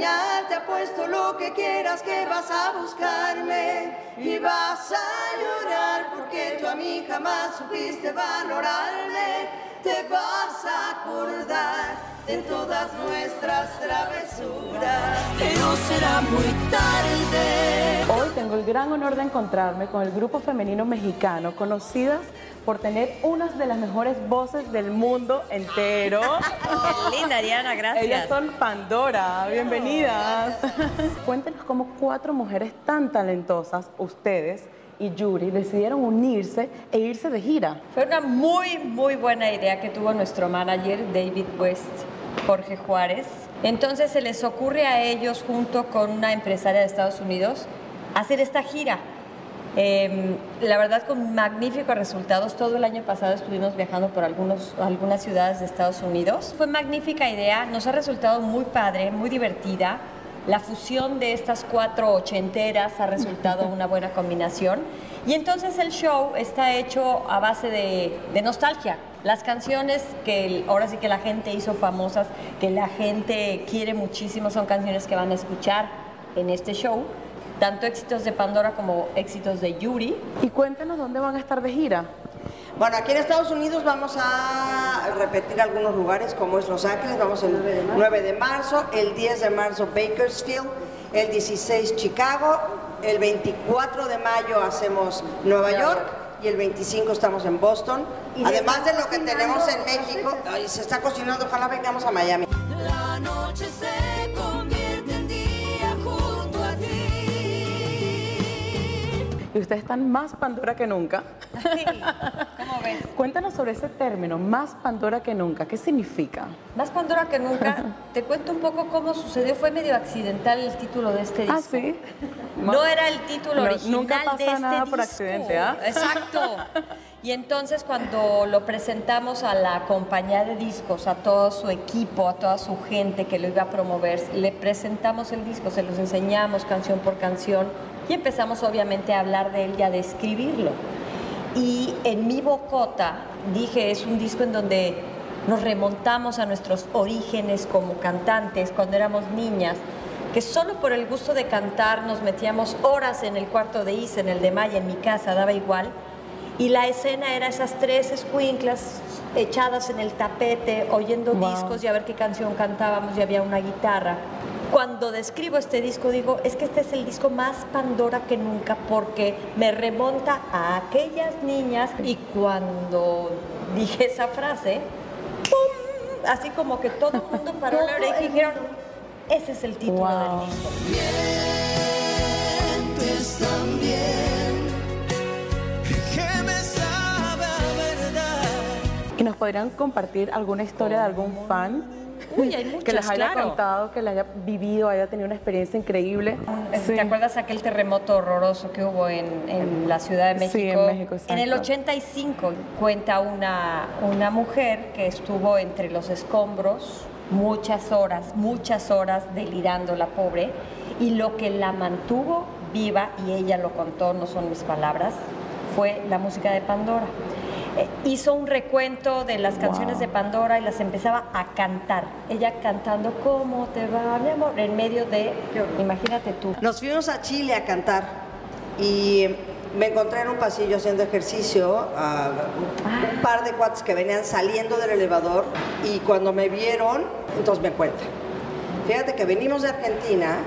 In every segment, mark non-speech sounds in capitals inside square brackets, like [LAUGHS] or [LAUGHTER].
engañar, te apuesto lo que quieras que vas a buscarme. Y vas a llorar porque tú a mí jamás supiste valorarme, te vas a acordar de todas nuestras travesuras, pero será muy tarde. Hoy tengo el gran honor de encontrarme con el grupo femenino mexicano, conocidas por tener unas de las mejores voces del mundo entero. [LAUGHS] Qué linda, Diana, gracias. Ellas son Pandora, bienvenidas. [LAUGHS] Cuéntenos cómo cuatro mujeres tan talentosas, ustedes, y Yuri decidieron unirse e irse de gira. Fue una muy, muy buena idea que tuvo nuestro manager David West, Jorge Juárez. Entonces se les ocurre a ellos, junto con una empresaria de Estados Unidos, hacer esta gira. Eh, la verdad con magníficos resultados. Todo el año pasado estuvimos viajando por algunos, algunas ciudades de Estados Unidos. Fue magnífica idea, nos ha resultado muy padre, muy divertida. La fusión de estas cuatro ochenteras ha resultado una buena combinación. Y entonces el show está hecho a base de, de nostalgia. Las canciones que ahora sí que la gente hizo famosas, que la gente quiere muchísimo, son canciones que van a escuchar en este show tanto éxitos de Pandora como éxitos de Yuri. Y cuéntenos dónde van a estar de gira. Bueno, aquí en Estados Unidos vamos a repetir algunos lugares, como es Los Ángeles, vamos el 9 de marzo, el 10 de marzo Bakersfield, el 16 Chicago, el 24 de mayo hacemos Nueva York y el 25 estamos en Boston. Además de lo que tenemos en México, se está cocinando, ojalá vengamos a Miami. Y ustedes están más Pandora que nunca. Sí, ¿Cómo ves? [LAUGHS] Cuéntanos sobre ese término, más Pandora que nunca. ¿Qué significa? Más Pandora que nunca. [LAUGHS] Te cuento un poco cómo sucedió. Fue medio accidental el título de este disco. Ah, sí. No era el título No, original nunca pasa de este nada disco. por accidente, ¿ah? [LAUGHS] Exacto. Y entonces cuando lo presentamos a la compañía de discos, a todo su equipo, a toda su gente que lo iba a promover, le presentamos el disco, se los enseñamos canción por canción y empezamos obviamente a hablar de él y a describirlo. Y en mi bocota dije, es un disco en donde nos remontamos a nuestros orígenes como cantantes cuando éramos niñas, que solo por el gusto de cantar nos metíamos horas en el cuarto de Isa, en el de Maya, en mi casa, daba igual. Y la escena era esas tres escuinclas echadas en el tapete, oyendo Wow. discos y a ver qué canción cantábamos y había una guitarra. Cuando describo este disco digo, es que este es el disco más Pandora que nunca porque me remonta a aquellas niñas y cuando dije esa frase, ¡pum! así como que todo el mundo paró la oreja y dijeron, ese es el título Wow. del disco. Mientes también, que me sabe a verdad. ¿Y nos podrían compartir alguna historia de algún fan? Uy, hay que les haya claro. contado, que les haya vivido, haya tenido una experiencia increíble. Sí. ¿Te acuerdas aquel terremoto horroroso que hubo en, en la Ciudad de México? Sí, en México, En el exacto. 85 cuenta una, una mujer que estuvo entre los escombros muchas horas, muchas horas delirando la pobre y lo que la mantuvo viva, y ella lo contó, no son mis palabras, fue la música de Pandora. Eh, hizo un recuento de las canciones Wow. de Pandora y las empezaba a cantar. Ella cantando, ¿cómo te va, mi amor? En medio de, imagínate tú. Nos fuimos a Chile a cantar y me encontré en un pasillo haciendo ejercicio a un par de cuates que venían saliendo del elevador y cuando me vieron, entonces me cuentan. Fíjate que venimos de Argentina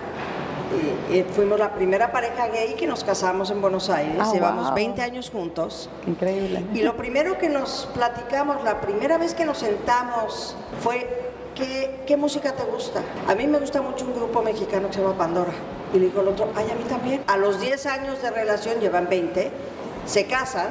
y, y fuimos la primera pareja gay que nos casamos en Buenos Aires, Ah, llevamos wow. 20 años juntos. Increíble. Y lo primero que nos platicamos, la primera vez que nos sentamos, fue ¿qué, qué música te gusta? A mí me gusta mucho un grupo mexicano que se llama Pandora. Y le dijo el otro, ay, a mí también. A los 10 años de relación, llevan 20, se casan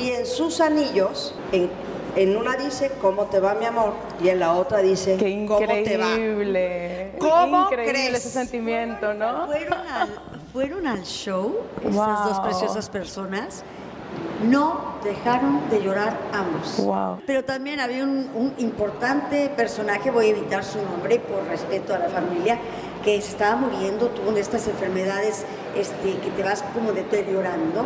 y en sus anillos, en, en una dice, ¿cómo te va mi amor? Y en la otra dice, Qué ¿cómo te va? increíble. ¿Cómo increíble crees? ese sentimiento, ¿no? Fueron al, fueron al show, estas Wow. dos preciosas personas. No dejaron de llorar ambos. Wow. Pero también había un, un importante personaje, voy a evitar su nombre por respeto a la familia, que se estaba muriendo, tuvo una de estas enfermedades este, que te vas como deteriorando.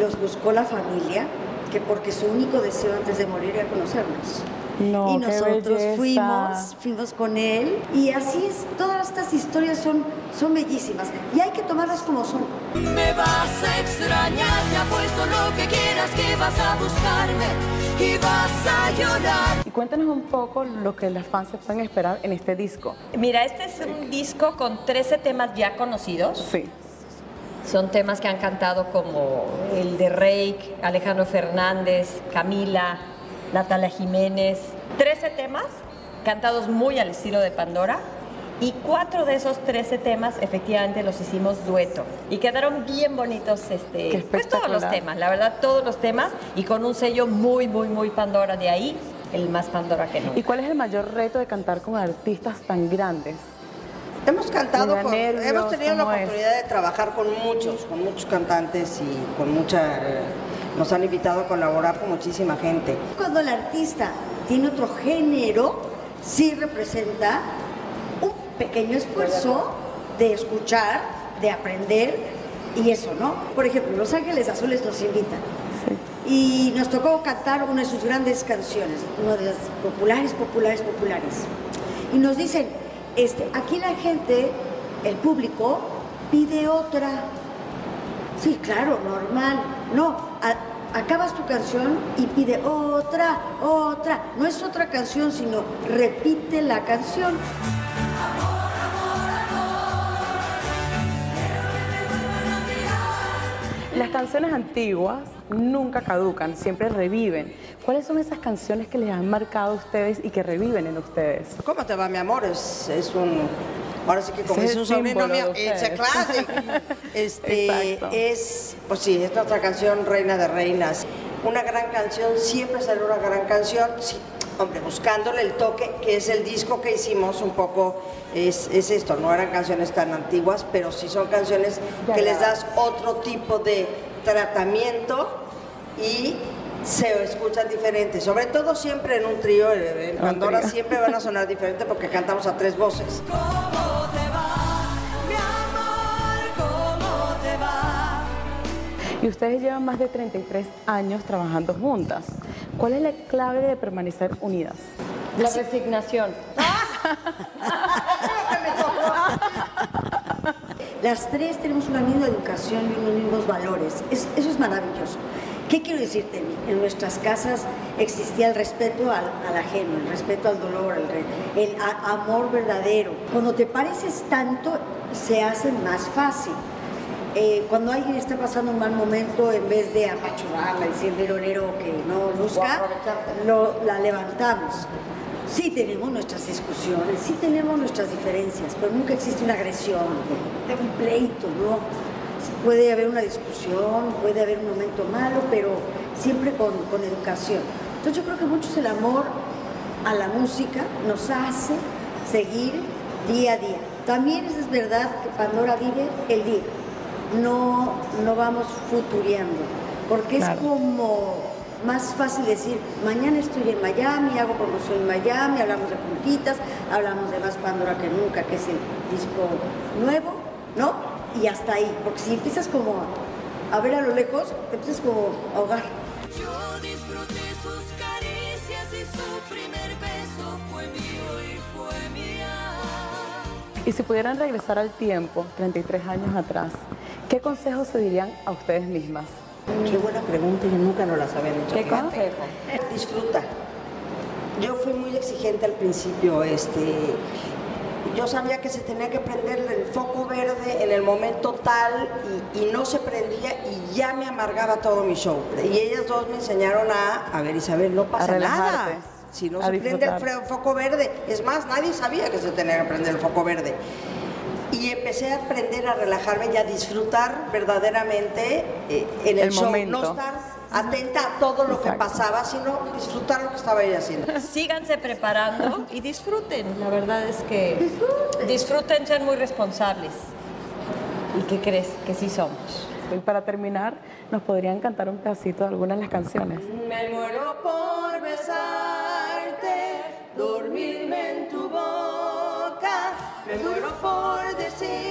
Nos buscó la familia, que porque su único deseo antes de morir era conocernos. No, y nosotros fuimos, fuimos con él. Y así es, todas estas historias son, son bellísimas. Y hay que tomarlas como son. Me vas a extrañar, te apuesto lo que quieras que vas a buscarme y vas a llorar. Y cuéntanos un poco lo que las fans se pueden esperar en este disco. Mira, este es un disco con 13 temas ya conocidos. Sí. Son temas que han cantado como el de Reik, Alejandro Fernández, Camila, Natalia Jiménez. 13 temas cantados muy al estilo de Pandora. Y cuatro de esos 13 temas efectivamente los hicimos dueto. Y quedaron bien bonitos, este, pues todos los temas, la verdad, todos los temas. Y con un sello muy, muy, muy Pandora. De ahí, el más Pandora que nunca. ¿Y cuál es el mayor reto de cantar con artistas tan grandes? Hemos cantado, con- nervios, hemos tenido la oportunidad de trabajar con muchos, con muchos cantantes y con mucha... eh, nos han invitado a colaborar con muchísima gente. Cuando el artista tiene otro género, sí representa un pequeño esfuerzo de escuchar, de aprender y eso, ¿no? Por ejemplo, Los Ángeles Azules nos invitan. Y nos tocó cantar una de sus grandes canciones, una de las populares, populares, populares. Y nos dicen, este, aquí la gente, el público, pide otra. Sí, claro, normal. No, acabas tu canción y pide otra, otra. No es otra canción, sino repite la canción. Las canciones antiguas nunca caducan, siempre reviven. ¿Cuáles son esas canciones que les han marcado a ustedes y que reviven en ustedes? ¿Cómo te va, mi amor? Es, es un... Ahora sí que como es un sobrino mío, de it's a ustedes. classic. [LAUGHS] Este, Exacto. es, pues sí, es nuestra canción Reina de Reinas. Una gran canción, siempre sale una gran canción. Sí, hombre, buscándole el toque, que es el disco que hicimos un poco, es, es esto, no eran canciones tan antiguas, pero sí son canciones que les das otro tipo de tratamiento y se escuchan diferentes, sobre todo siempre en un trío, eh, en Un Pandora siempre van a sonar diferente porque cantamos a tres voces. ¿Cómo te va, mi amor? ¿Cómo te va? Y ustedes llevan más de 33 años trabajando juntas. ¿Cuál es la clave de permanecer unidas? La resignación. [LAUGHS] Las tres tenemos una misma educación y unos mismos valores. Es- eso es maravilloso. ¿Qué quiero decirte? En nuestras casas existía el respeto al, al ajeno, el respeto al dolor, el, el a- amor verdadero. Cuando te pareces tanto, se hace más fácil. Eh, cuando alguien está pasando un mal momento, en vez de apachurrarla y decirle que no lo- la levantamos. Sí tenemos nuestras discusiones, sí tenemos nuestras diferencias, pero nunca existe una agresión, un pleito, ¿no? Puede haber una discusión, puede haber un momento malo, pero siempre con, con educación. Entonces yo creo que mucho es el amor a la música, nos hace seguir día a día. También es verdad que Pandora vive el día, no, no vamos futureando, porque Claro. es como más fácil decir, mañana estoy en Miami, hago promoción en Miami, hablamos de puntitas, hablamos de más Pandora que nunca, que es el disco nuevo, ¿no? Y hasta ahí, porque si empiezas como a, a ver a lo lejos, te empiezas como a ahogar. Yo disfruté sus caricias y su primer beso fue mío y fue mía. Y si pudieran regresar al tiempo, 33 años atrás, ¿qué consejos se dirían a ustedes mismas? Qué buena pregunta y nunca nos la habían hecho. ¿Qué consejo? Disfruta. Yo fui muy exigente al principio, este, yo sabía que se tenía que prender el foco verde en el momento tal y, y no se prendía y ya me amargaba todo mi show. Y ellas dos me enseñaron a, a ver Isabel, no pasa nada. Si no se prende el foco verde, es más, nadie sabía que se tenía que prender el foco verde. Empecé a aprender a relajarme y a disfrutar verdaderamente eh, en el, El show. momento. No estar atenta a todo lo que Exacto. pasaba, sino disfrutar lo que estaba ella haciendo. [LAUGHS] Síganse preparando y disfruten. La verdad es que disfruten, ser muy responsables. ¿Y qué crees? Que sí somos. Y para terminar, ¿nos podrían cantar un pedacito de alguna de las canciones? Me muero por besarte, dormirme en tu boca.